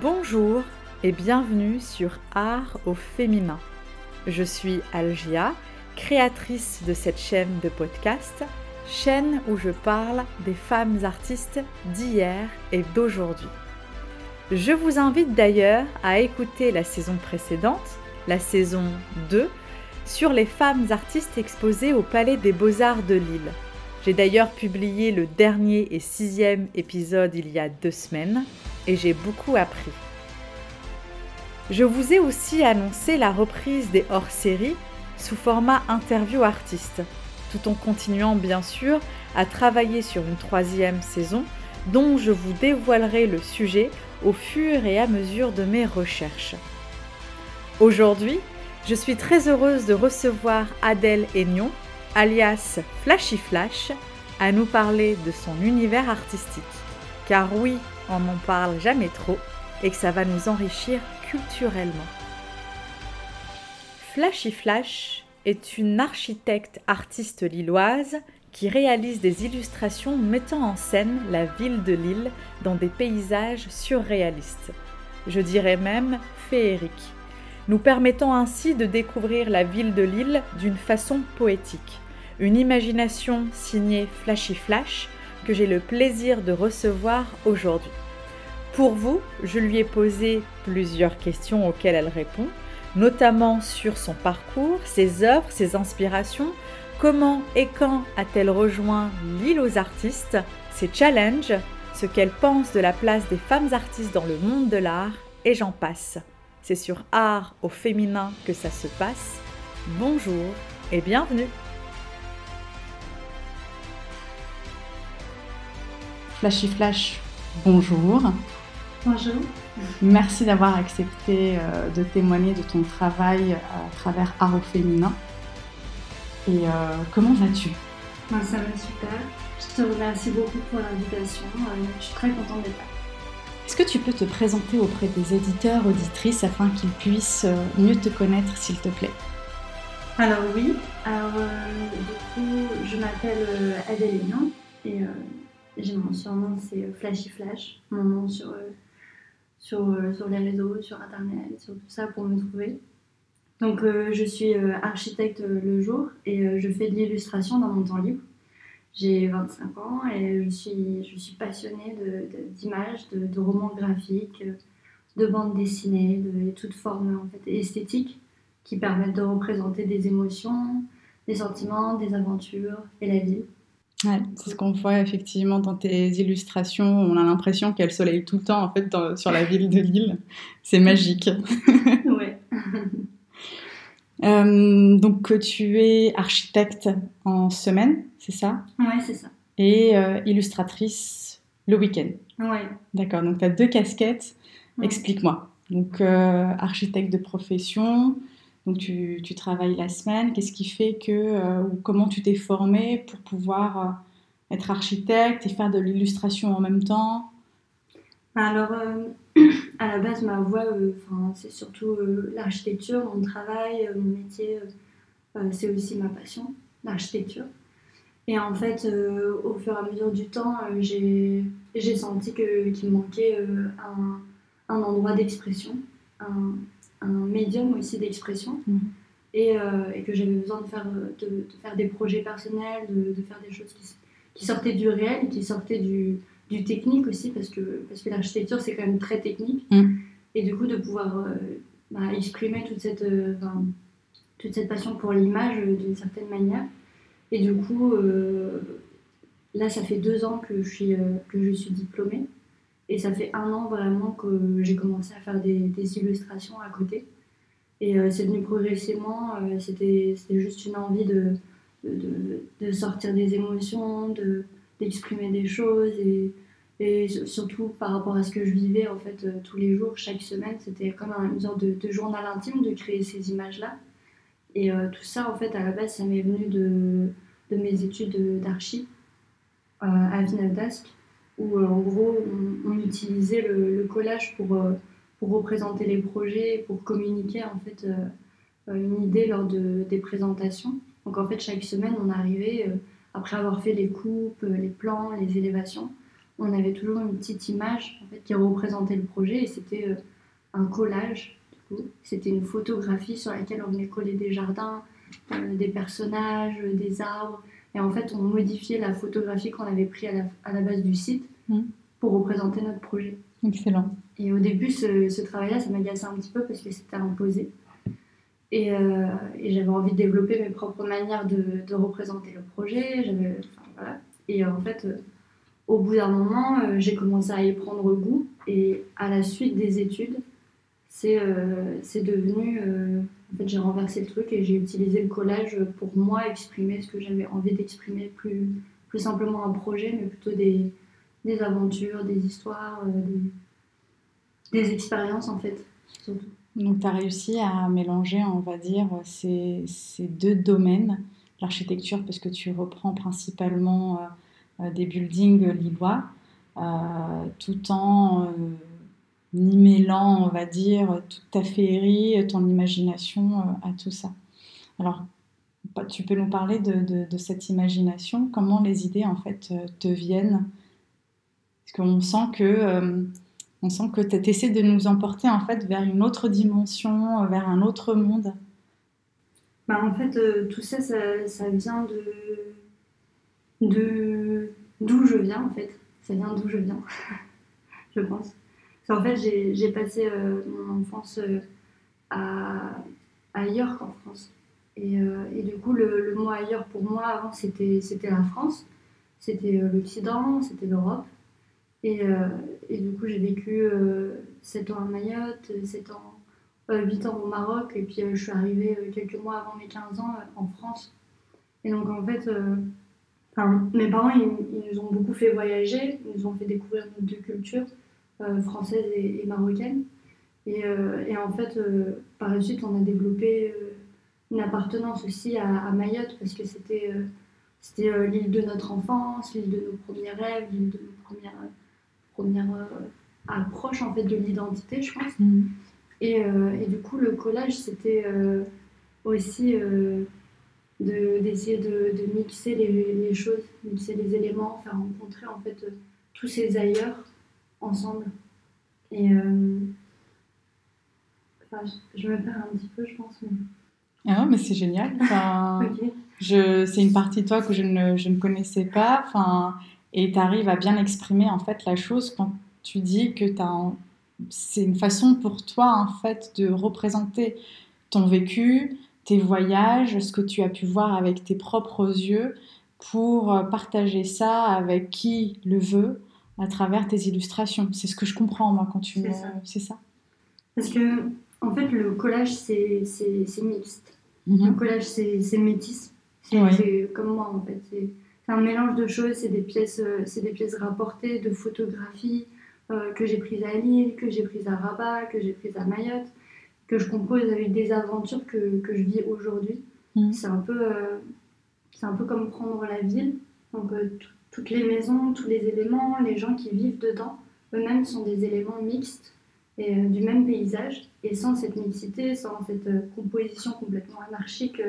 Bonjour et bienvenue sur Art au féminin. Je suis Algia, créatrice de cette chaîne de podcast, chaîne où je parle des femmes artistes d'hier et d'aujourd'hui. Je vous invite d'ailleurs à écouter la saison précédente, la saison 2, sur les femmes artistes exposées au Palais des Beaux-Arts de Lille. J'ai d'ailleurs publié le dernier et sixième épisode il y a deux semaines j'ai beaucoup appris. Je vous ai aussi annoncé la reprise des hors-séries sous format interview artiste, tout en continuant bien sûr à travailler sur une troisième saison dont je vous dévoilerai le sujet au fur et à mesure de mes recherches. Aujourd'hui, je suis très heureuse de recevoir Adèle Aignon, alias Flashy Flash, à nous parler de son univers artistique. Car oui, on n'en parle jamais trop et que ça va nous enrichir culturellement. Flashy Flash est une architecte artiste lilloise qui réalise des illustrations mettant en scène la ville de Lille dans des paysages surréalistes, je dirais même féeriques, nous permettant ainsi de découvrir la ville de Lille d'une façon poétique. Une imagination signée Flashy Flash que j'ai le plaisir de recevoir aujourd'hui. Pour vous, je lui ai posé plusieurs questions auxquelles elle répond, notamment sur son parcours, ses œuvres, ses inspirations, comment et quand a-t-elle rejoint l'île aux artistes, ses challenges, ce qu'elle pense de la place des femmes artistes dans le monde de l'art, et j'en passe. C'est sur Art au féminin que ça se passe. Bonjour et bienvenue. Flashy Flash, bonjour. Bonjour. Merci d'avoir accepté euh, de témoigner de ton travail à travers au féminin. Et euh, comment vas-tu? Ben, Ça va super. Je te remercie beaucoup pour l'invitation. Euh, je suis très contente d'être là. Est-ce que tu peux te présenter auprès des éditeurs, auditrices, afin qu'ils puissent mieux te connaître, s'il te plaît? Alors oui. Alors du coup, je m'appelle Adèle Aignan et j'ai mon surnom, c'est Flashy Flash. Mon nom sur sur, euh, sur les réseaux, sur Internet, sur tout ça pour me trouver. Donc euh, je suis euh, architecte le jour et je fais de l'illustration dans mon temps libre. J'ai 25 ans et je suis, je suis passionnée d'images, de, romans graphiques, de bandes dessinées, de, toute forme en fait, esthétique qui permettent de représenter des émotions, des sentiments, des aventures et la vie. Ouais, c'est ce qu'on voit effectivement dans tes illustrations. On a l'impression qu'elle soleil tout le temps en fait sur la ville de Lille. C'est magique. ouais. euh, donc tu es architecte en semaine, c'est ça? Ouais, c'est ça. Et euh, illustratrice le week-end. Ouais. D'accord. Donc tu as deux casquettes. Explique-moi. Donc euh, architecte de profession. Donc tu, travailles la semaine. Qu'est-ce qui fait que, euh, ou comment tu t'es formé pour pouvoir euh, être architecte et faire de l'illustration en même temps? Alors, euh, à la base, ma voie, c'est surtout l'architecture, mon travail, mon métier, c'est aussi ma passion, l'architecture. Et en fait, au fur et à mesure du temps, j'ai senti qu'il me manquait un, un endroit d'expression, un, un médium aussi d'expression mhm. et, euh, et, que j'avais besoin de faire, de, de, faire des projets personnels, de, de faire des choses qui, qui, sortaient du réel, qui sortaient du, du technique aussi, parce que, parce que l'architecture c'est quand même très technique. Mhm. Et du coup, de pouvoir euh, bah, exprimer toute cette, euh, toute cette passion pour l'image d'une certaine manière. Et du coup, là, ça fait deux ans que je suis, que je suis diplômée. Et ça fait un an vraiment que j'ai commencé à faire des, illustrations à côté. Et euh, c'est venu progressivement, euh, c'était juste une envie de, de, de, sortir des émotions, d'exprimer des choses et, et, surtout par rapport à ce que je vivais en fait euh, tous les jours, chaque semaine, c'était comme une sorte de, journal intime de créer ces images-là. Et tout ça en fait à la base ça m'est venu de, de mes études d'archi à Vinaldask où euh, en gros on, utilisait le, collage pour, euh, pour représenter les projets, pour communiquer en fait euh, une idée lors de, des présentations. Donc en fait chaque semaine on arrivait, après avoir fait les coupes, les plans, les élévations, on avait toujours une petite image en fait, qui représentait le projet et c'était un collage. C'était une photographie sur laquelle on venait coller des jardins, des personnages, des arbres. Et en fait, on modifiait la photographie qu'on avait prise à la, base du site mmh. pour représenter notre projet. Excellent. Et au début, ce, travail-là, ça m'agaçait un petit peu parce que c'était imposé. Et, euh, et j'avais envie de développer mes propres manières de, de représenter le projet. voilà. Et en fait, euh, au bout d'un moment, euh, j'ai commencé à y prendre goût. Et à la suite des études, c'est c'est devenu. En fait, j'ai renversé le truc et j'ai utilisé le collage pour moi exprimer ce que j'avais envie d'exprimer. Plus, plus simplement un projet, mais plutôt des, des aventures, des histoires, des, des expériences en fait. Donc, tu as réussi à mélanger, on va dire, ces, ces deux domaines, l'architecture, parce que tu reprends principalement euh, euh, des buildings lillois, euh, tout en y mêlant, on va dire, toute ta féerie, ton imagination à tout ça. Alors, tu peux nous parler de, de, cette imagination, comment les idées, en fait, te viennent? Parce qu'on sent que sent que tu essaies de nous emporter en fait vers une autre dimension, vers un autre monde. Bah, en fait, euh, tout ça, ça, vient de d'où je viens en fait. Ça vient d'où je viens, je pense. En fait, j'ai passé euh, mon enfance euh, à, ailleurs qu'en France. Et, et, du coup, le, le, mot ailleurs pour moi avant, c'était la France, c'était l'Occident, c'était l'Europe. Et, euh, et, du coup, j'ai vécu 7 euh, ans à Mayotte, 7 ans, 8 euh, ans au Maroc, et puis je suis arrivée quelques mois avant mes 15 ans en France. Et donc, en fait, mes parents, ils, nous ont beaucoup fait voyager, ils nous ont fait découvrir nos deux cultures, française et, marocaine. Et, et, en fait, par la suite, on a développé une appartenance aussi à, à Mayotte, parce que c'était c'était l'île de notre enfance, l'île de nos premiers rêves, l'île de nos premières première euh, approche en fait de l'identité, je pense. Mm. Et, euh, et, du coup, le collage, c'était euh, aussi d'essayer de, de, mixer les, les, choses, mixer les éléments, faire rencontrer en fait tous ces ailleurs ensemble. Et enfin, je, me perds un petit peu, je pense. Mais... Ah mais c'est génial. Enfin, je, c'est une partie de toi que je ne, je ne connaissais pas. Enfin, et tu arrives à bien exprimer en fait la chose quand tu dis que c'est une façon pour toi en fait de représenter ton vécu, tes voyages, ce que tu as pu voir avec tes propres yeux pour euh, partager ça avec qui le veut à travers tes illustrations. C'est ce que je comprends moi quand tu me... C'est ça. Parce que en fait le collage c'est mixte. Mhm. Le collage c'est métis. C'est comme moi en fait c'est un mélange de choses, c'est des pièces, euh, c'est des pièces rapportées de photographies euh, que j'ai prises à Lille, que j'ai prises à Rabat, que j'ai prises à Mayotte, que je compose avec des aventures que, que je vis aujourd'hui. Mmh. C'est un peu, euh, c'est un peu comme prendre la ville. Donc toutes les maisons, tous les éléments, les gens qui vivent dedans, eux-mêmes sont des éléments mixtes et du même paysage. Et sans cette mixité, sans cette composition complètement anarchique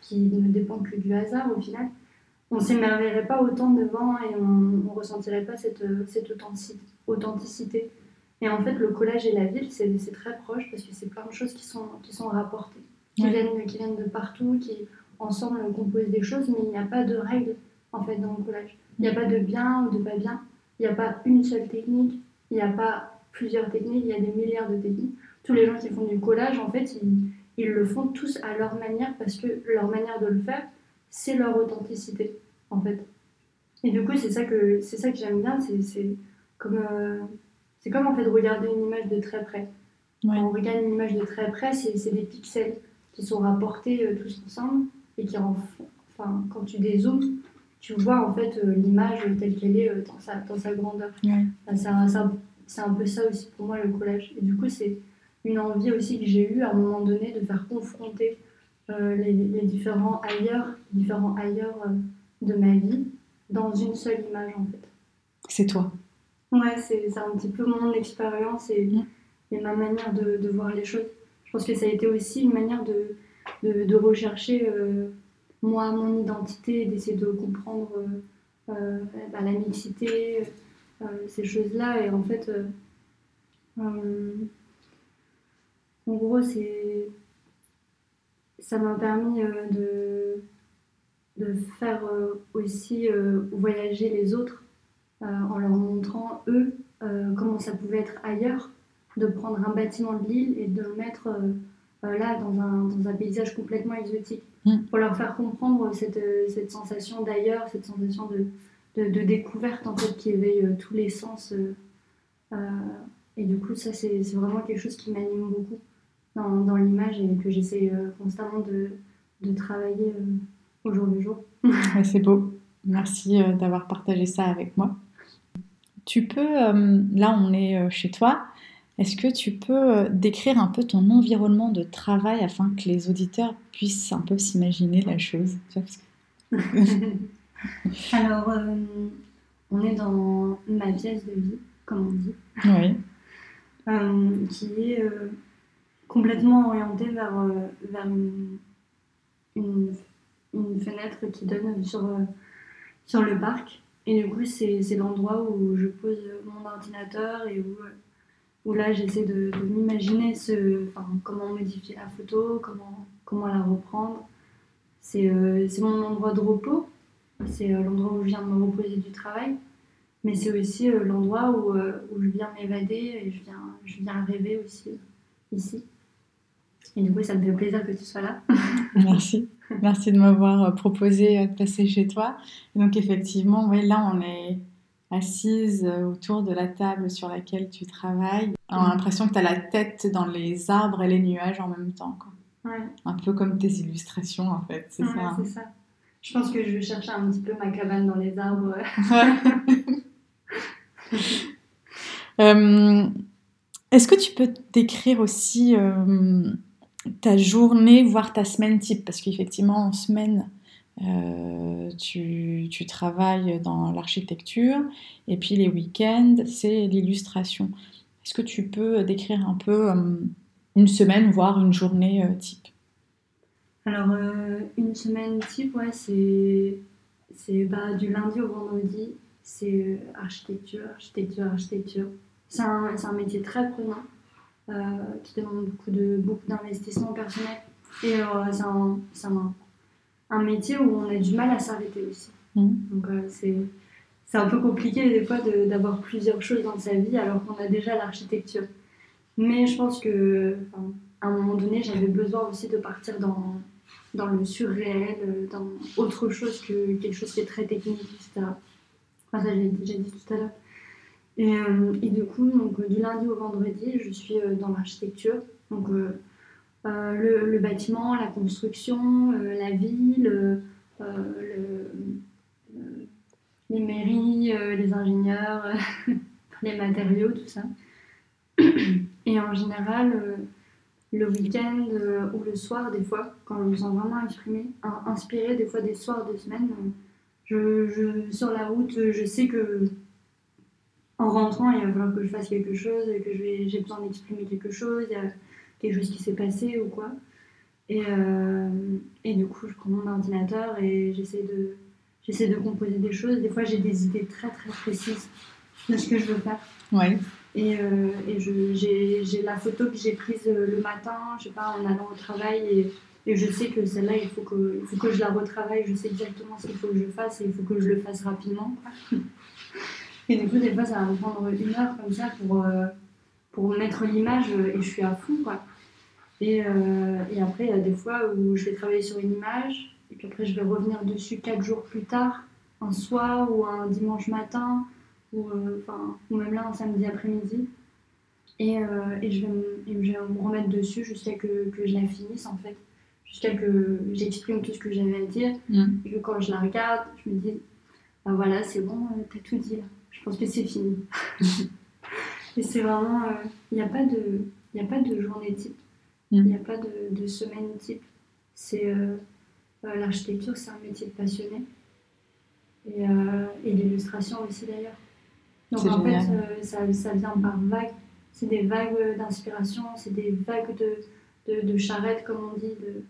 qui ne dépend que du hasard au final, on s'émerveillerait pas autant devant et on ne ressentirait pas cette, cette authenticité. Et en fait, le collège et la ville, c'est très proche parce que c'est plein de choses qui sont, qui sont rapportées, qui, viennent, qui viennent de partout, qui ensemble composent des choses, mais il n'y a pas de règles en fait dans le collège. Il n'y a pas de bien ou de pas bien. Il n'y a pas une seule technique. Il n'y a pas plusieurs techniques. Il y a des milliards de techniques. Tous les gens qui font du collage, en fait, ils, ils le font tous à leur manière parce que leur manière de le faire, c'est leur authenticité en fait. Et du coup, c'est ça que, c'est ça que j'aime bien, c'est, comme, euh, c'est comme en fait regarder une image de très près. Quand on regarde une image de très près, c'est, des pixels qui sont rapportés euh, tous ensemble et qui en, enfin, quand tu dézoomes, tu vois en fait euh, l'image telle qu'elle est dans, sa, dans sa grandeur. c'est, un, peu ça aussi pour moi le collage. Et du coup, c'est une envie aussi que j'ai eue à un moment donné de faire confronter les, les, différents ailleurs, différents ailleurs de ma vie dans une seule image en fait. C'est toi. Ouais, c'est un petit peu mon expérience et, mm. et, ma manière de, de, voir les choses. Je pense que ça a été aussi une manière de, de, de rechercher euh, moi, mon identité, d'essayer de comprendre euh, euh, bah, la mixité, ces choses-là. Et en fait, en gros, c'est ça m'a permis de, de faire aussi voyager les autres en leur montrant, eux, comment ça pouvait être ailleurs, de prendre un bâtiment de l'île et de le mettre euh, là dans un, dans un, paysage complètement exotique. Mm. Pour leur faire comprendre cette, cette sensation d'ailleurs, cette sensation de, de, découverte en fait qui éveille euh, tous les sens. Euh, et du coup, ça, c'est vraiment quelque chose qui m'anime beaucoup dans, dans l'image et que j'essaie constamment de, de travailler au jour le jour. c'est beau. Merci d'avoir partagé ça avec moi. Tu peux, là on est chez toi, est-ce que tu peux euh, décrire un peu ton environnement de travail afin que les auditeurs puissent un peu s'imaginer la chose? Alors, euh, on est dans ma pièce de vie, comme on dit. Oui. Euh, qui est complètement orientée vers, vers une, fenêtre qui donne sur, sur le parc. Et du coup, c'est l'endroit où je pose mon ordinateur et où où là j'essaie de, m'imaginer ce, comment modifier la photo, comment, comment la reprendre. C'est euh, mon endroit de repos, c'est euh, l'endroit où je viens me reposer du travail, mais c'est aussi euh, l'endroit où, où, je viens m'évader et je viens, je viens rêver aussi ici. Et du coup, ça me fait plaisir que tu sois là. Merci. Merci de m'avoir proposé de passer chez toi. donc effectivement, oui, là on est assise euh, autour de la table sur laquelle tu travailles. On a l'impression que tu as la tête dans les arbres et les nuages en même temps. Un peu comme tes illustrations en fait, c'est ça. Hein. ça. Je pense que je vais chercher un petit peu ma cabane dans les arbres. Euh, est-ce que tu peux décrire aussi euh, ta journée, voire ta semaine type? Parce qu'effectivement, en semaine, euh, tu, travailles dans l'architecture et puis les week-ends, c'est l'illustration. Est-ce que tu peux décrire un peu euh, une semaine, voire une journée euh, type? Alors, une semaine type, ouais, c'est, bah, du lundi au vendredi, c'est architecture, architecture, architecture. C'est un, métier très prenant qui demande beaucoup, de, beaucoup d'investissement personnel. Et c'est un, un un métier où on a du mal à s'arrêter aussi. Mmh. Donc euh, c'est c'est un peu compliqué des fois d'avoir plusieurs choses dans sa vie alors qu'on a déjà l'architecture. Mais je pense que à un moment donné, j'avais besoin aussi de partir dans, dans le surréel, dans autre chose que quelque chose qui est très technique, etc. Enfin, ça, j'ai déjà dit tout à l'heure. Et, euh, et, du coup, donc, du lundi au vendredi, je suis euh, dans l'architecture. Donc, euh, le, bâtiment, la construction, euh, la ville, euh, les mairies, les ingénieurs, les matériaux, tout ça. Et en général, le week-end ou le soir, des fois, quand je me sens vraiment exprimée, inspirée, des fois des soirs de semaine, je, sur la route, je sais que en rentrant, il va falloir que je fasse quelque chose, que j'ai besoin d'exprimer quelque chose quelque chose qui s'est passé ou quoi. Et, euh, et, du coup, je prends mon ordinateur et j'essaie de, j'essaie de composer des choses. Des fois, j'ai des idées très très précises de ce que je veux faire. Ouais. Et, euh, et j'ai, j'ai la photo que j'ai prise euh, le matin, je sais pas, en allant au travail. Et, et je sais que celle-là, il, faut que, il faut que je la retravaille. Je sais exactement ce qu'il faut que je fasse et il faut que je le fasse rapidement. Et du coup, des fois, ça va me prendre une heure comme ça pour, pour mettre l'image et je suis à fond. Quoi. Et, euh, et, après, il y a des fois où je vais travailler sur une image, et puis après, je vais revenir dessus quatre jours plus tard, un soir ou un dimanche matin, ou, euh, ou même là un samedi après-midi. Et, euh, et, je vais me, je vais me remettre dessus jusqu'à que, que, je la finisse, en fait. Jusqu'à que j'exprime tout ce que j'avais à dire. Mm. Et que quand je la regarde, je me dis, bah voilà, c'est bon, t'as tout dit là. Je pense que c'est fini. c'est vraiment, il n'y a, pas de, a pas de journée type. Il n'y a pas de, semaine type. C'est euh, euh, l'architecture, c'est un métier de passionné. Et, euh, et l'illustration aussi d'ailleurs. Donc en fait, ça, ça, vient par vagues. C'est des vagues d'inspiration, c'est des vagues de, de, charrette, comme on dit. De,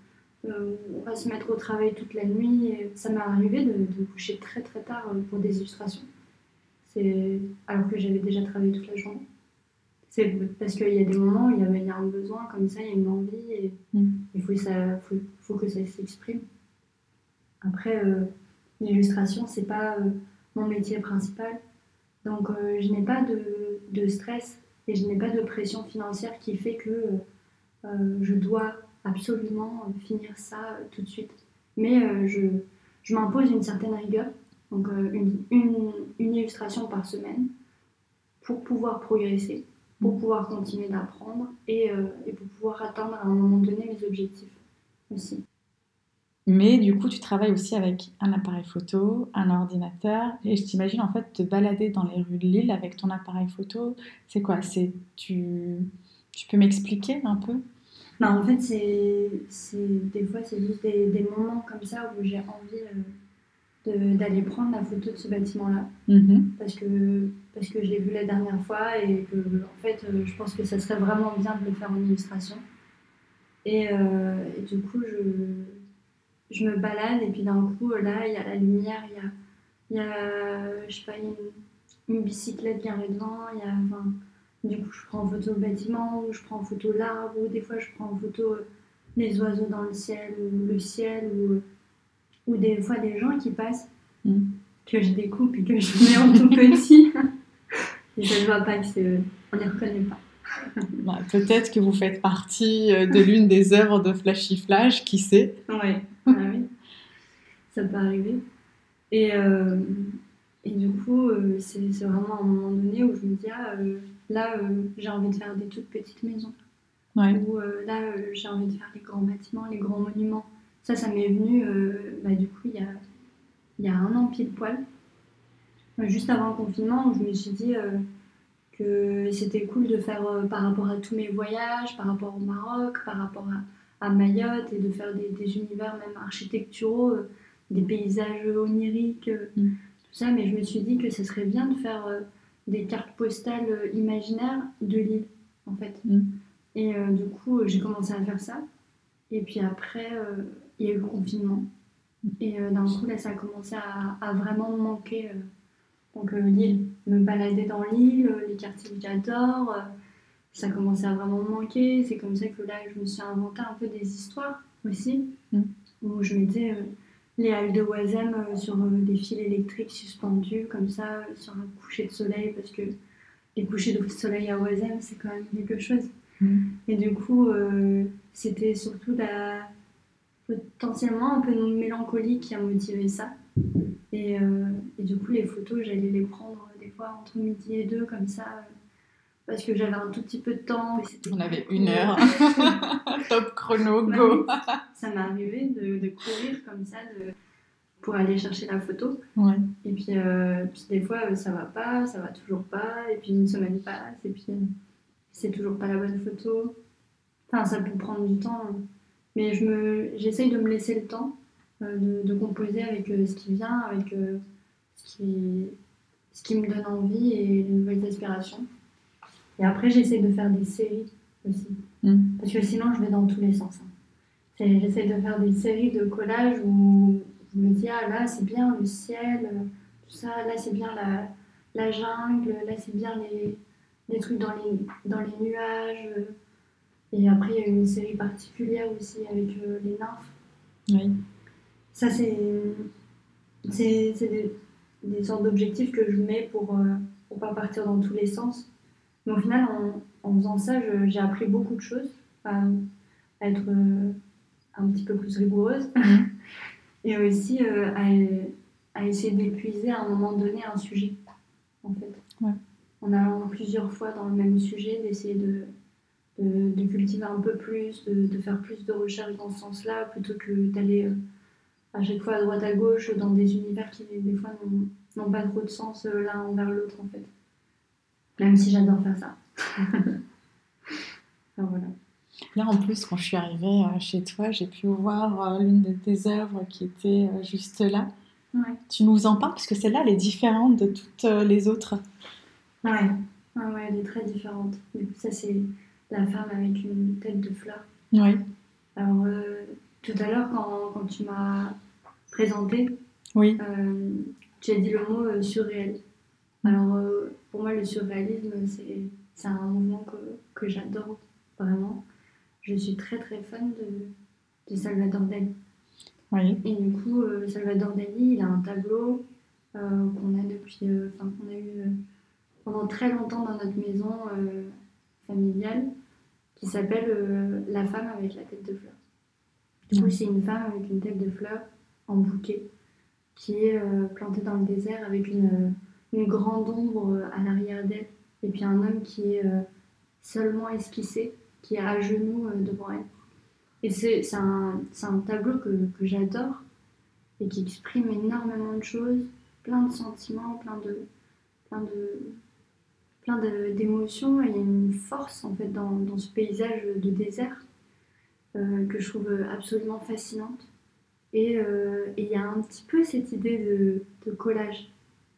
on va se mettre au travail toute la nuit. Et ça m'est arrivé de, coucher très très tard pour des illustrations. C'est alors que j'avais déjà travaillé toute la journée. C'est parce qu'il y a des moments où il y, a, il y a un besoin comme ça, il y a une envie et Mm. il faut, que ça, faut, faut que ça s'exprime. Après, euh, l'illustration, c'est pas euh, mon métier principal. Donc, euh, je n'ai pas de, de stress et je n'ai pas de pression financière qui fait que euh, je dois absolument finir ça tout de suite. Mais je, je m'impose une certaine rigueur, donc une, une, une illustration par semaine, pour pouvoir progresser, pour pouvoir continuer d'apprendre et, euh, et pour pouvoir atteindre à un moment donné mes objectifs aussi. Mais du coup, tu travailles aussi avec un appareil photo, un ordinateur, et je t'imagine en fait te balader dans les rues de Lille avec ton appareil photo. C'est quoi? C'est tu, tu peux m'expliquer un peu? Bah, en fait, c'est, c'est, des fois, c'est juste des, des moments comme ça où j'ai envie euh, de- d'aller prendre la photo de ce bâtiment-là. Mhm. parce que, parce que je l'ai vu la dernière fois et que en fait euh, je pense que ça serait vraiment bien de le faire en illustration. Et, euh, et du coup je, je me balade et puis d'un coup là il y a la lumière, il y a, il y a je sais pas, une, une bicyclette qui arrive devant, il y a, enfin, du coup je prends en photo le bâtiment ou je prends en photo l'arbre ou des fois je prends en photo euh, les oiseaux dans le ciel ou le ciel ou, ou des fois des gens qui passent Mm. que je découpe et que je mets en tout petit. je ne vois pas c'est. On les reconnaît pas. Bah, Peut-être que vous faites partie euh, de l'une des œuvres de Flashy Flash, qui sait? Ouais, ah oui. Ça peut arriver. Et, euh, et du coup, euh, c'est vraiment un moment donné où je me dis, ah, euh, là, euh, j'ai envie de faire des toutes petites maisons. Ouais. Ou euh, là, euh, j'ai envie de faire les grands bâtiments, les grands monuments. Ça, ça m'est venu, euh, bah, du coup, il y a, il y a un an pile poil. Juste avant le confinement, je me suis dit euh, que c'était cool de faire euh, par rapport à tous mes voyages, par rapport au Maroc, par rapport à, à Mayotte, et de faire des, des univers même architecturaux, euh, des paysages oniriques, Mm. tout ça. Mais je me suis dit que ce serait bien de faire des cartes postales imaginaires de l'île, en fait. Mm. Et du coup, j'ai commencé à faire ça. Et puis après, il y a eu le confinement. Et d'un coup, là, ça a commencé à, à vraiment me manquer. Donc l'île, me balader dans l'île, euh, les quartiers que j'adore, euh, ça commençait à vraiment me manquer. C'est comme ça que là, je me suis inventé un peu des histoires aussi, Mm. où je mettais euh, les halles de euh, sur des fils électriques suspendus, comme ça, sur un coucher de soleil, parce que les couchers de soleil à Oisem, c'est quand même quelque chose. Mm. Et du coup, euh, c'était surtout la, potentiellement un peu de mélancolie qui a motivé ça. Et, euh, et du coup, les photos, j'allais les prendre des fois entre midi et deux, comme ça, euh, parce que j'avais un tout petit peu de temps. On avait une heure. Top chrono, Ouais, go oui. Ça m'est arrivé de, de courir comme ça de, pour aller chercher la photo. Ouais. Et puis, euh, puis des fois, ça va pas, ça va toujours pas. Et puis une semaine passe, et puis c'est toujours pas la bonne photo. Enfin, ça peut prendre du temps. hein. Mais je j'essaye de me laisser le temps de, de composer avec euh, ce qui vient, avec euh, ce, qui, ce qui me donne envie et les nouvelles aspirations. Et après, j'essaye de faire des séries aussi. Mm. Parce que sinon, je vais dans tous les sens. hein. J'essaye de faire des séries de collages où je me dis, ah là, c'est bien le ciel, euh, tout ça, là, c'est bien la, la jungle, là, c'est bien les, les trucs dans les, dans les nuages. euh. Et après, il y a une série particulière aussi avec euh, les nymphes. Oui. Ça, c'est c'est c'est des, des sortes d'objectifs que je mets pour ne pour pas partir dans tous les sens. Mais au final, en, en faisant ça, je- j'ai appris beaucoup de choses, à, à être euh, un petit peu plus rigoureuse Mhm. et aussi euh, à, à essayer d'épuiser à un moment donné un sujet, en fait. Ouais. En allant plusieurs fois dans le même sujet, d'essayer de, de, de cultiver un peu plus, de, de faire plus de recherches dans ce sens-là, plutôt que d'aller euh, à chaque fois à droite à gauche dans des univers qui des fois n'ont- pas trop de sens euh, l'un envers l'autre en fait. Même si j'adore faire ça. Enfin, voilà. Là, en plus, quand je suis arrivée euh, chez toi, j'ai pu voir euh, l'une de tes œuvres qui était juste là. Ouais. Tu nous en parles? Parce que celle-là, elle est différente de toutes les autres. Ouais. Ouais, ouais, elle est très différente. Ça c'est la femme avec une tête de fleur. Oui. Alors, euh, tout à l'heure, quand, quand tu m'as présenté, Oui. euh, tu as dit le mot euh, surréel. Alors, euh, pour moi, le surréalisme, c'est un mouvement que, que j'adore vraiment. Je suis très très fan de, de Salvador Dali. Oui. Et du coup, euh, Salvador Dali, il a un tableau qu'on a depuis, enfin qu'on a eu pendant très longtemps dans notre maison familiale, qui s'appelle La femme avec la tête de fleur. Du coup, Mhm. c'est une femme avec une tête de fleur en bouquet qui est euh, plantée dans le désert avec une, une grande ombre à l'arrière d'elle et puis un homme qui est euh, seulement esquissé, qui est à genoux euh, devant elle. Et c'est un, tableau que, j'adore et qui exprime énormément de choses, plein de sentiments, plein de, plein de, plein d'émotions. Et une force en fait dans, ce paysage de désert euh, que je trouve absolument fascinante. Et euh, et il y a un petit peu cette idée de, de collage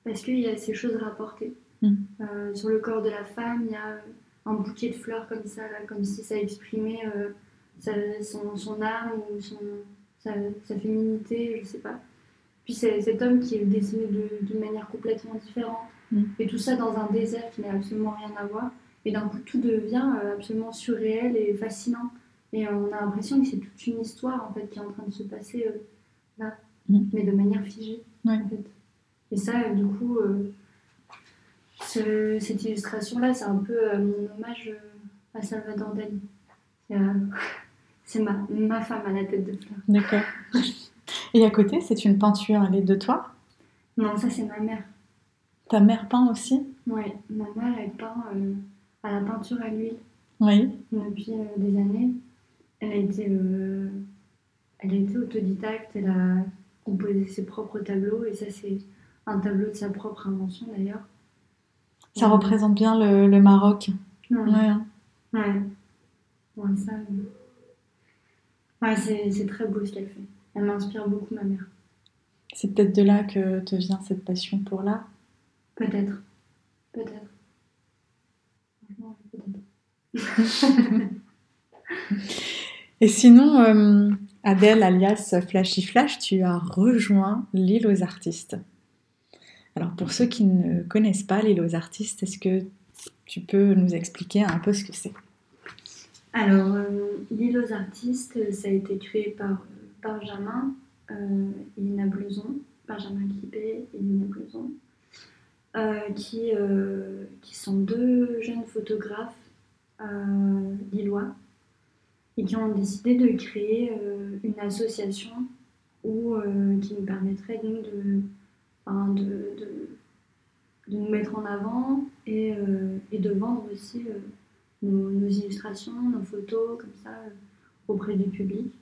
parce qu'il y a ces choses rapportées. Mm. Euh, sur le corps de la femme, il y a un bouquet de fleurs comme ça, là, comme si ça exprimait euh, sa- son, son âme ou son, sa, sa féminité, je sais pas. Puis c'est cet homme qui est dessiné de- d'une manière complètement différente. Mm. Et tout ça dans un désert qui n'a absolument rien à voir. Et d'un coup, tout devient absolument surréel et fascinant. Et on a l'impression que c'est toute une histoire en fait qui est en train de se passer euh, là, Mm. mais de manière figée. Ouais. En fait. Et ça, euh, du coup, euh, ce- cette illustration-là, c'est un peu mon hommage à Salvador Dali. C'est, ma, ma femme à la tête de fleur. D'accord. Et à côté, c'est une peinture, elle est de toi? Non, ça c'est ma mère. Ta mère peint aussi? Ouais, ma mère elle peint à la peinture à l'huile Oui. depuis des années. Elle a été, euh, elle a été autodidacte, elle a composé ses propres tableaux et ça c'est un tableau de sa propre invention d'ailleurs. Ça représente bien le, le Maroc. Ouais. Ouais. hein. Ouais. Ça. euh, Ouais, c'est c'est très beau ce qu'elle fait. Elle m'inspire beaucoup, ma mère. C'est peut-être de là que te vient cette passion pour l'art? Peut-être. Peut-être. Franchement, peut-être. Et sinon, euh, Adèle, alias Flashy Flash, tu as rejoint l'île aux artistes. Alors pour ceux qui ne connaissent pas l'île aux artistes, est-ce que tu peux nous expliquer un peu ce que c'est? Alors, euh, l'île aux artistes, ça a été créé par euh, Benjamin Benjamin Clippé et Lina Bleuson, euh, qui, qui sont deux jeunes photographes lillois et qui ont décidé de créer euh, une association où, euh, qui nous permettrait nous de, de, de, de nous mettre en avant et, euh, et de vendre aussi nos, illustrations, nos photos, comme ça, auprès du public.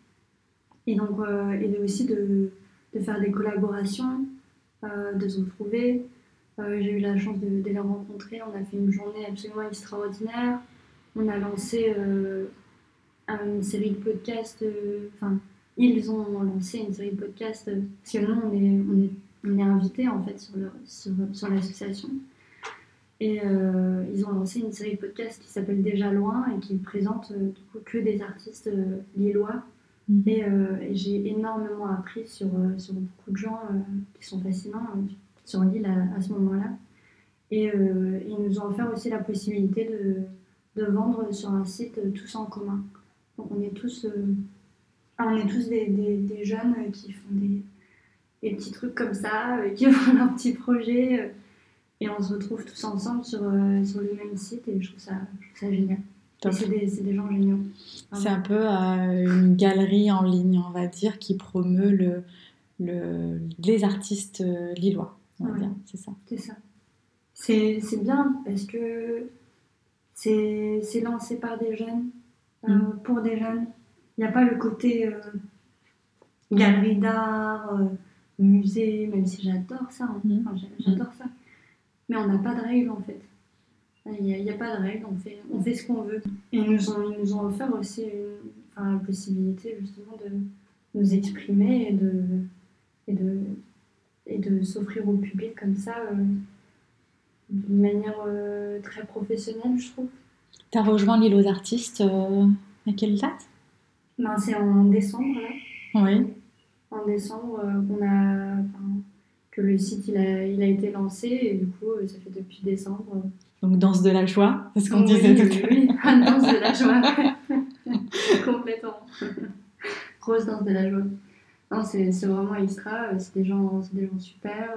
Et donc, et aussi de, de faire des collaborations, de se retrouver. J'ai eu la chance de, les rencontrer. On a fait une journée absolument extraordinaire. On a lancé une série de podcasts. euh, Enfin, ils ont lancé une série de podcasts euh, parce que nous, on est, on est, on est invités en fait sur, leur- sur, sur l'association. Et euh, ils ont lancé une série de podcasts qui s'appelle Déjà Loin et qui présente euh, du coup que des artistes euh, lillois. Mhm. Et, euh, et j'ai énormément appris sur, euh, sur beaucoup de gens euh, qui sont fascinants euh, sur l'île à, à ce moment-là. Et euh, ils nous ont offert aussi la possibilité de, de vendre sur un site euh, tous en commun. Donc on est tous, euh, on est tous des, des- des jeunes euh, qui font des, des petits trucs comme ça, euh, qui font leur petit projet. euh, et on se retrouve tous ensemble sur, sur le même site et je trouve ça, je trouve ça génial. C'est des, des gens géniaux. C'est un peu euh, une galerie en ligne, on va dire, qui promeut le, le- les artistes lillois, on va Ouais. dire, c'est ça. C'est ça. C'est bien parce que c'est lancé par des jeunes, euh, Mm. pour des jeunes. Il n'y a pas le côté euh, galerie d'art, euh, musée, même si j'adore ça. hein. Mm. Enfin, j'adore ça. Mais on n'a pas de règles en fait. Il n'y a, pas de règles, on fait, on fait ce qu'on veut. Et ils nous ont, ils nous ont offert aussi une, enfin, la possibilité justement de nous exprimer et de, et de, et de s'offrir au public comme ça euh, d'une manière très professionnelle, je trouve. Tu as rejoint l'île aux artistes euh, à quelle date? Ben, c'est en décembre, là. Oui. En décembre, euh, qu'on a que le site il a, il a été lancé et du coup ça fait depuis décembre. Donc danse de la joie, c'est ce qu'on disait tout à l'heure. Oui, danse de la joie, complètement. Grosse danse de la joie. Non, c'est vraiment extra, c'est des, gens, des gens super.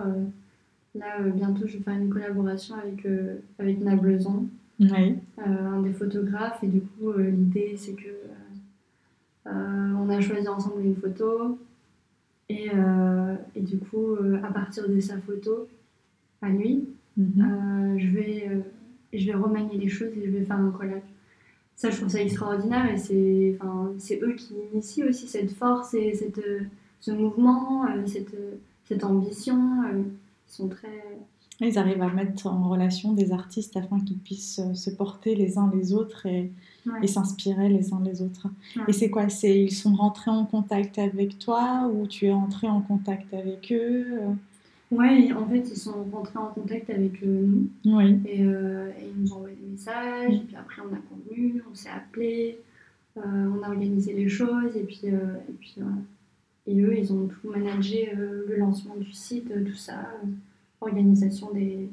Là, bientôt, je vais faire une collaboration avec, avec Nablezon, oui. un des photographes, et du coup, l'idée c'est que on a choisi ensemble une photo, et, euh, et du coup, euh, à partir de sa photo, à lui, Mhm. euh, je, vais, euh, je vais remanier les choses et je vais faire un collage. Ça, je trouve ça extraordinaire et c'est enfin, c'est eux qui initient aussi cette force et cette, euh, ce mouvement, euh, cette, euh, cette ambition. euh, Ils sont très. Ils arrivent à mettre en relation des artistes afin qu'ils puissent euh, se porter les uns les autres et, Ouais. s'inspirer les uns les autres. Ouais. Et c'est quoi? C'est ils sont rentrés en contact avec toi ou tu es entré en contact avec eux euh? Ouais, en fait, ils sont rentrés en contact avec euh, nous Oui. et, euh, et ils nous ont envoyé des messages. Et puis après, on a convenu, on s'est appelé, euh, on a organisé les choses et puis, euh, et puis. Et eux, ils ont tout managé le lancement du site, tout ça, organisation des,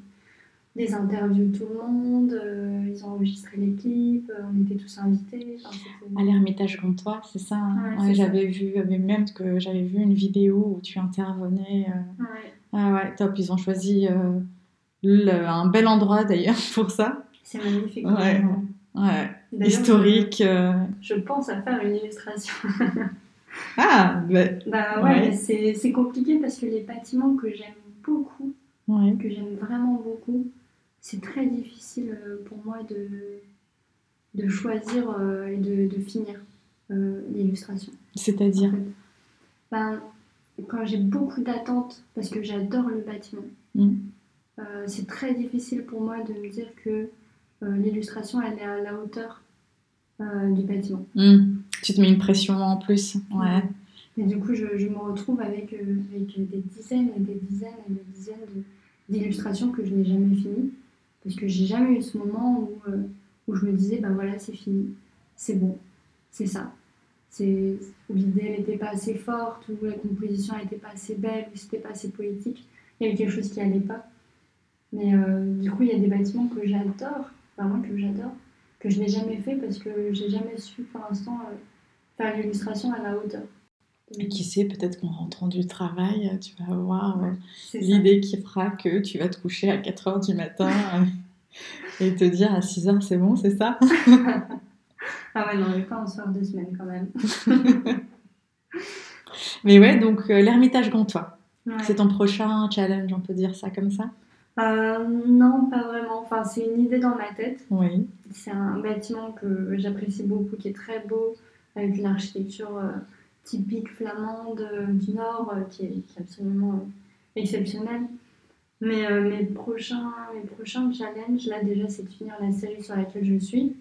des interviews de tout le monde. euh, ils ont enregistré clips, euh, on était tous invités. Enfin, c'était- À l'Ermitage Gantois, c'est ça. hein Ouais, Ouais, c'est ça. j'avais vu, j'avais même que j'avais vu une vidéo où tu intervenais. euh. Ouais, Ah ouais, top. Ils ont choisi le- un bel endroit d'ailleurs pour ça. c'est magnifique. Ouais. Ouais. Historique. Je, pense à faire une illustration. Ah, bah, Bah ouais, mais c'est compliqué parce que les bâtiments que j'aime beaucoup, ouais. que j'aime vraiment beaucoup, c'est très difficile euh, pour moi de, de choisir euh, et de, de finir euh, l'illustration. en C'est-à-dire. fait. Ben, quand j'ai beaucoup d'attentes, parce que j'adore le bâtiment, Mm. euh, c'est très difficile pour moi de me dire que l'illustration, elle est à la hauteur du bâtiment. Hmm. Tu te mets une pression en plus. Ouais. Et du coup, je, me retrouve avec, euh, avec des dizaines et des dizaines et des dizaines d'illustrations que je n'ai jamais finies. Parce que j'ai jamais eu ce moment où, euh, où je me disais, ben voilà, c'est fini, c'est bon, c'est ça. Où l'idée n'était pas assez forte, où la composition n'était pas assez belle, où c'était pas assez poétique. Il y avait quelque chose qui allait pas. Mais euh, du coup, il y a des bâtiments que j'adore, vraiment que j'adore, que je n'ai jamais fait parce que j'ai jamais su pour l'instant faire l'illustration à la hauteur. Et qui sait, peut-être qu'en rentrant du travail, euh, tu vas avoir euh, l'idée qui fera que tu vas te coucher à 4 heures du matin euh, et te dire à 6 heures, c'est bon, c'est ça? Ah ouais, non, mais pas en soir de semaine quand même. Mais ouais, donc euh, l'Ermitage Gantois, Ouais. c'est ton prochain challenge, on peut dire ça comme ça? Non, pas vraiment. Enfin, c'est une idée dans ma tête. Oui. C'est un bâtiment que j'apprécie beaucoup, qui est très beau, avec une architecture typique flamande euh, du Nord, euh, qui, est, qui est absolument euh, exceptionnelle. Mais euh, mes, prochains, mes prochains challenges, là déjà, c'est de finir la série sur laquelle je suis.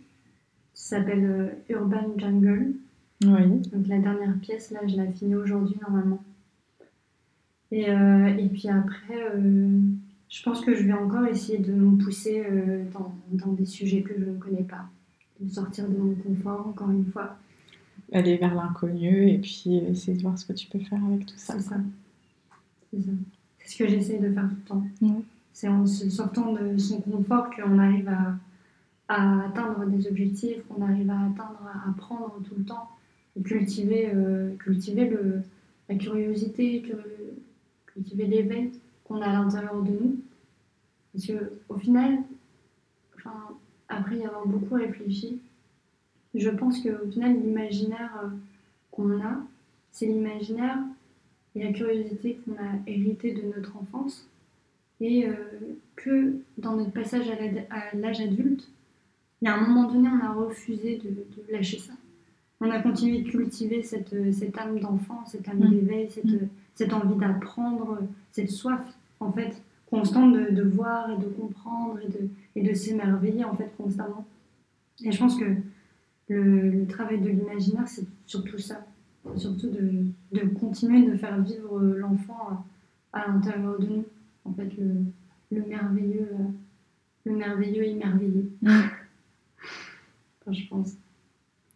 Ça s'appelle euh, Urban Jungle. Oui. Donc la dernière pièce, là, je la finis aujourd'hui normalement. Et, euh, et puis après, je pense que je vais encore essayer de me pousser dans, dans des sujets que je ne connais pas. De sortir de mon confort, encore une fois. Aller vers l'inconnu et puis essayer de voir ce que tu peux faire avec tout ça. C'est ça. C'est ce que j'essaie de faire tout le temps. C'est en se sortant de son confort qu'on arrive à, à atteindre des objectifs, qu'on arrive à atteindre, à apprendre tout le temps, et cultiver, euh, cultiver le, la curiosité, cultiver l'éveil qu'on a à l'intérieur de nous. Parce que au final, enfin, après y avoir beaucoup réfléchi, je pense qu'au final, l'imaginaire euh, qu'on a, c'est l'imaginaire et la curiosité qu'on a hérité de notre enfance. Et euh, que dans notre passage à l'âge adulte, il y a un moment donné, on a refusé de, de lâcher ça. On a continué de cultiver cette, euh, cette âme d'enfant, cette âme Mm. d'éveil, cette, Mm. euh, cette envie d'apprendre, cette soif, en fait, constante de, de voir et de comprendre et de, et de s'émerveiller, en fait, constamment. Et je pense que le, le travail de l'imaginaire, c'est surtout ça. Surtout de, de continuer de faire vivre l'enfant à, à l'intérieur de nous. En fait, le, le merveilleux, euh, le merveilleux émerveillé, Mm. enfin, je pense.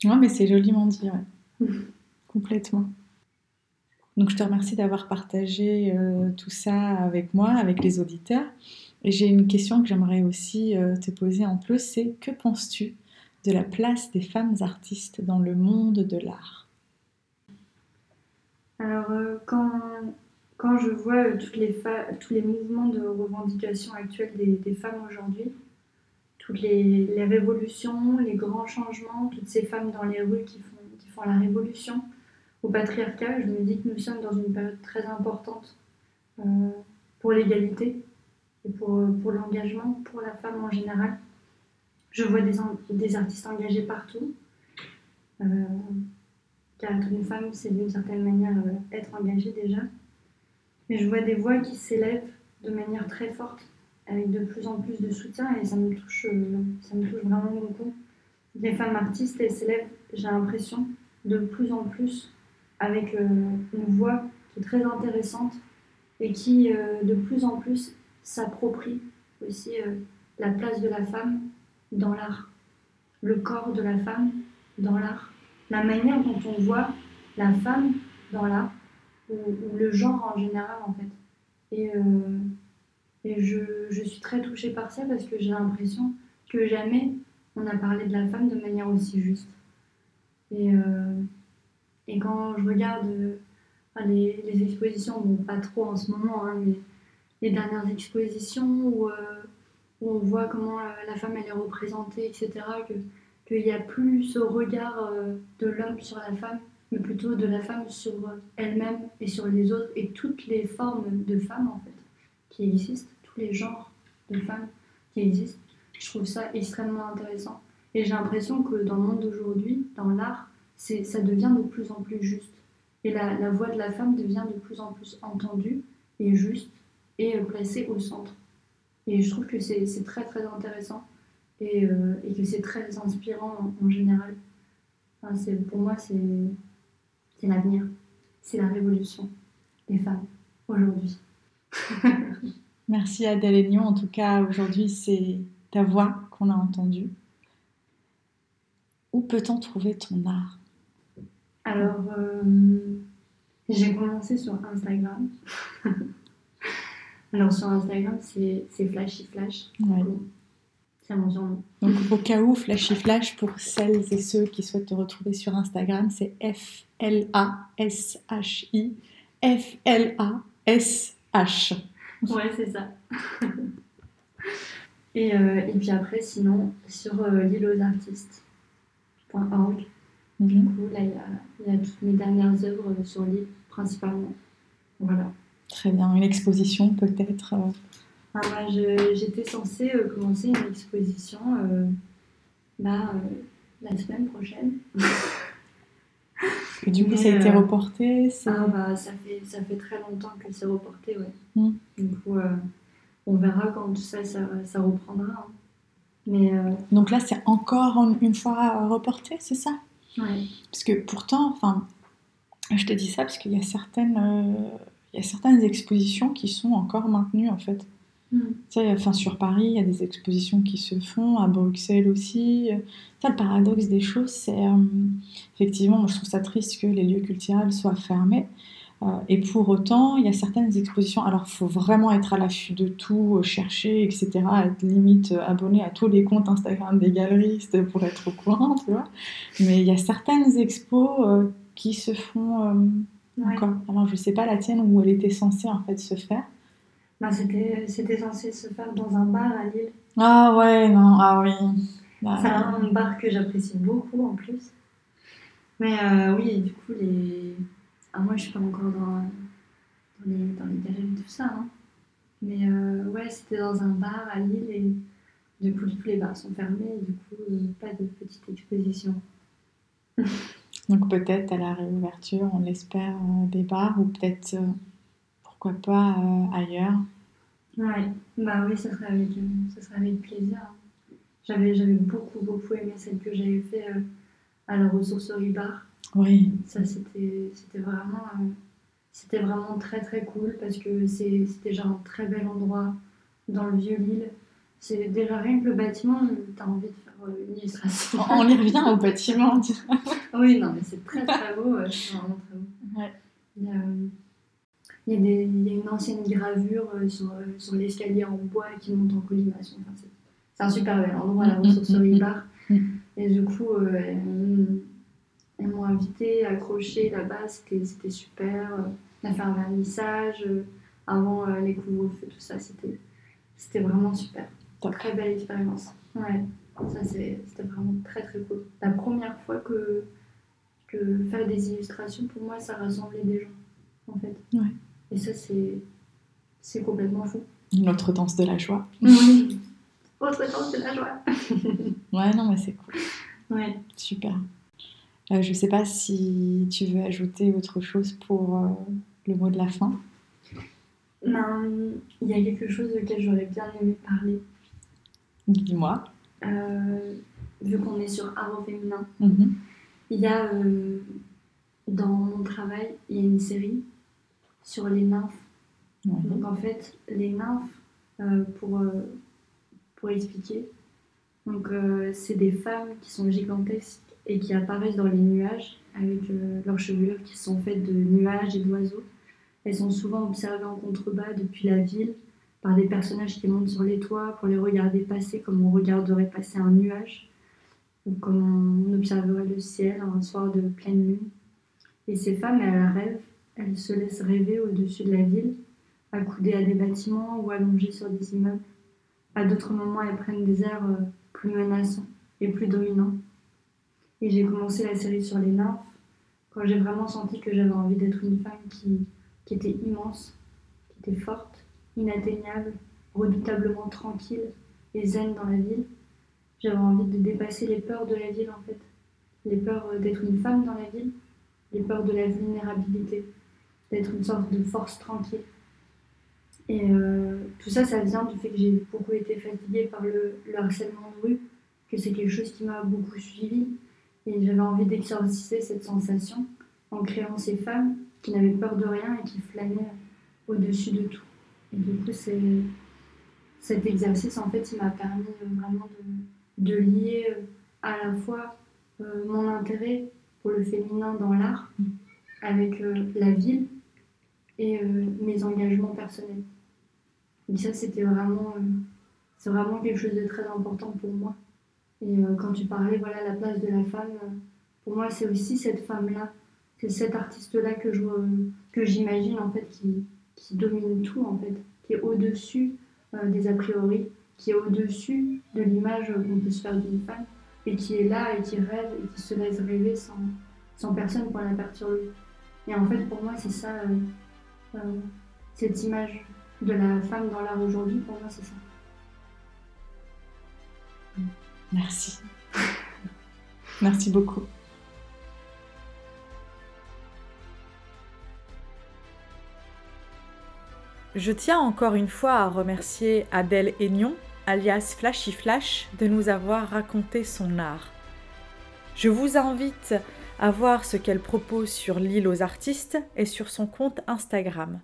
Ouais, mais c'est joliment dit, ouais. Mm. Complètement. Donc je te remercie d'avoir partagé euh, tout ça avec moi, avec les auditeurs. Et j'ai une question que j'aimerais aussi euh, te poser en plus, c'est que penses-tu de la place des femmes artistes dans le monde de l'art Alors euh, quand, je vois les tous les mouvements de revendication actuels des, femmes aujourd'hui, toutes les, révolutions, les grands changements, toutes ces femmes dans les rues qui font, la révolution, au patriarcat, je me dis que nous sommes dans une période très importante euh, pour l'égalité et pour l'engagement, pour la femme en général. Je vois des, artistes engagés partout. Euh, car être une femme, c'est d'une certaine manière euh, être engagée déjà. Mais je vois des voix qui s'élèvent de manière très forte, avec de plus en plus de soutien, et ça me touche, ça me touche vraiment beaucoup. Les femmes artistes, elles s'élèvent, j'ai l'impression, de plus en plus avec euh, une voix qui est très intéressante et qui euh, de plus en plus s'approprie aussi euh, la place de la femme dans l'art, le corps de la femme dans l'art, la manière dont on voit la femme dans l'art, ou, le genre en général en fait. Et, et je, je, suis très touchée par ça parce que j'ai l'impression que jamais on a parlé de la femme de manière aussi juste. Et, et quand je regarde euh, les, les, expositions, bon, pas trop en ce moment, hein, mais les dernières expositions où, euh, où on voit comment euh, la femme elle est représentée, etc., qu'il n'y a plus ce regard de l'homme sur la femme, mais plutôt de la femme sur elle-même et sur les autres, et toutes les formes de femmes, en fait, qui existent, tous les genres de femmes qui existent. Je trouve ça extrêmement intéressant. Et j'ai l'impression que dans le monde d'aujourd'hui, dans l'art, ça devient de plus en plus juste. Et la, la, voix de la femme devient de plus en plus entendue et juste et placée au centre. Et je trouve que c'est très très intéressant et, euh, et que c'est très inspirant en, général. Enfin, pour moi, c'est l'avenir. C'est la révolution des femmes aujourd'hui. Merci Adèle Aignon. En tout cas, aujourd'hui, c'est ta voix qu'on a entendue. Où peut-on trouver ton art? Alors, euh, j'ai commencé sur Instagram. Alors, sur Instagram, c'est Flashy Flash. C'est mon surnom. Donc, au cas où, Flashy Flash, pour celles et ceux qui souhaitent te retrouver sur Instagram, c'est F-L-A-S-H-I. F-L-A-S-H. Ouais, c'est ça. et, euh, et, puis après, sinon, sur euh, artistes.org du mhm. coup, là, il y, a, toutes mes dernières œuvres sur l'île, principalement. Voilà. Très bien. Une exposition, peut-être euh ah, J'étais censée euh, commencer une exposition euh, bah, la semaine prochaine. Et du coup, ça a été reporté ah, bah, ça, fait, ça fait très longtemps que c'est reporté, ouais. Mm. Du coup, on verra quand tout ça, ça, ça reprendra. Hein. Mais, Donc là, c'est encore une fois reporté, c'est ça? Parce que pourtant, enfin, je te dis ça parce qu'il y a certaines, euh, il y a certaines expositions qui sont encore maintenues en fait. Mm. Tu sais, enfin, sur Paris, il y a des expositions qui se font, à Bruxelles aussi. Ça, le paradoxe des choses, c'est euh, effectivement, moi, je trouve ça triste que les lieux culturels soient fermés. Euh, et pour autant, il y a certaines expositions. Alors, il faut vraiment être à l'affût de tout, chercher, etc. Être limite abonné à tous les comptes Instagram des galeristes pour être au courant, tu vois. Mais il y a certaines expos euh, qui se font euh, encore. Alors, je sais pas la tienne où elle était censée en fait se faire. Bah, c'était censé se faire dans un bar à Lille. Ah ouais, non, ah oui. Bah, C'est un bar que j'apprécie beaucoup en plus. Mais oui, du coup, les ah, moi, je suis pas encore dans, les, dans les galeries, tout ça. Hein. Mais euh, ouais, c'était dans un bar à Lille et du coup, tous les bars sont fermés et du coup, euh, pas de petite exposition. Donc peut-être à la réouverture, on l'espère, euh, des bars ou peut-être, pourquoi pas, ailleurs. Ouais, bah oui, ça serait avec, ça serait avec plaisir. Hein. J'avais, j'avais beaucoup, beaucoup aimé celle que j'avais fait à la ressourcerie bar. Oui. Ça, c'était vraiment, euh, c'était vraiment très très cool parce que c'est déjà un très bel endroit dans le vieux Lille. C'est déjà rien que le bâtiment, tu as envie de faire euh, une illustration. On y revient au bâtiment. oui, non, mais c'est très très beau, c'est vraiment très beau. Il y a, il y a, des, il y a une ancienne gravure euh, sur, euh, sur l'escalier en bois qui monte en colimaçon. Enfin, c'est- c'est un super bel endroit, la Mm, mm, ressourcerie bar. mm. Et du coup, euh, elles m'ont- invité, accroché là-bas, c'était c'était super. On a fait un vernissage euh, avant euh, les couvre-feux, tout ça, c'était c'était vraiment super. Top. Très belle expérience. Ouais, ça c'est- c'était vraiment très très cool. La première fois que, que faire des illustrations, pour moi, ça rassemblait des gens, en fait. Ouais. Et ça, c'est c'est complètement fou. Une autre danse de la joie. Oui. Autre temps, c'est la joie. Ouais, non, mais c'est cool. Ouais. Super. Euh, je sais pas si tu veux ajouter autre chose pour euh, le mot de la fin. Ben, il y a quelque chose auquel j'aurais bien aimé parler. Dis-moi. Euh, vu qu'on est sur au féminin, Mhm. Il y a euh, dans mon travail, il y a une série sur les nymphes. Donc en fait, les nymphes, euh, pour, euh, pour expliquer, donc c'est des femmes qui sont gigantesques et qui apparaissent dans les nuages avec leurs chevelures qui sont faites de nuages et d'oiseaux. Elles sont souvent observées en contrebas depuis la ville par des personnages qui montent sur les toits pour les regarder passer comme on regarderait passer un nuage ou comme on observerait le ciel un soir de pleine lune. Et ces femmes, elles rêvent, elles se laissent rêver au-dessus de la ville accoudées à des bâtiments ou allongées sur des immeubles. À d'autres moments, elles prennent des airs euh, plus menaçants et plus dominants. Et j'ai commencé la série sur les nymphes quand j'ai vraiment senti que j'avais envie d'être une femme qui, qui était immense, qui était forte, inatteignable, redoutablement tranquille et zen dans la ville. J'avais envie de dépasser les peurs de la ville en fait. Les peurs euh, d'être une femme dans la ville, les peurs de la vulnérabilité, d'être une sorte de force tranquille. Et euh, tout ça, ça vient du fait que j'ai beaucoup été fatiguée par le, le harcèlement de rue, que c'est quelque chose qui m'a beaucoup suivie. Et j'avais envie d'exorciser cette sensation en créant ces femmes qui n'avaient peur de rien et qui flânaient au-dessus de tout. Et du coup, cet exercice, en fait, il m'a permis euh, vraiment de, de lier euh, à la fois euh, mon intérêt pour le féminin dans l'art avec euh, la ville et mes engagements personnels. Et ça, c'était vraiment, c'est vraiment quelque chose de très important pour moi. Et quand tu parlais, voilà, la place de la femme, pour moi, c'est aussi cette femme-là, c'est cet artiste-là que j'imagine en fait qui, qui domine tout en fait, qui est au-dessus des a priori, qui est au-dessus de l'image qu'on peut se faire d'une femme, et qui est là et qui rêve et qui se laisse rêver sans, sans personne pour la perturber. Et en fait, pour moi, c'est ça, euh, euh, cette image de la femme dans l'art aujourd'hui, pour moi, c'est ça. Merci. Merci beaucoup. Je tiens encore une fois à remercier Adèle Aignon, alias Flashy Flash, de nous avoir raconté son art. Je vous invite à voir ce qu'elle propose sur l'île aux artistes et sur son compte Instagram.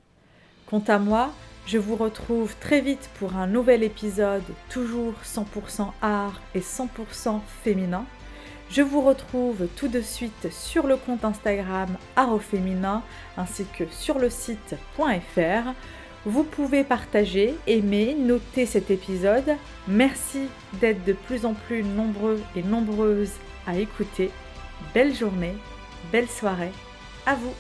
Quant à moi, je vous retrouve très vite pour un nouvel épisode, toujours 100% art et 100% féminin. Je vous retrouve tout de suite sur le compte Instagram Art au féminin ainsi que sur le site .fr. Vous pouvez partager, aimer, noter cet épisode. Merci d'être de plus en plus nombreux et nombreuses à écouter. Belle journée, belle soirée, à vous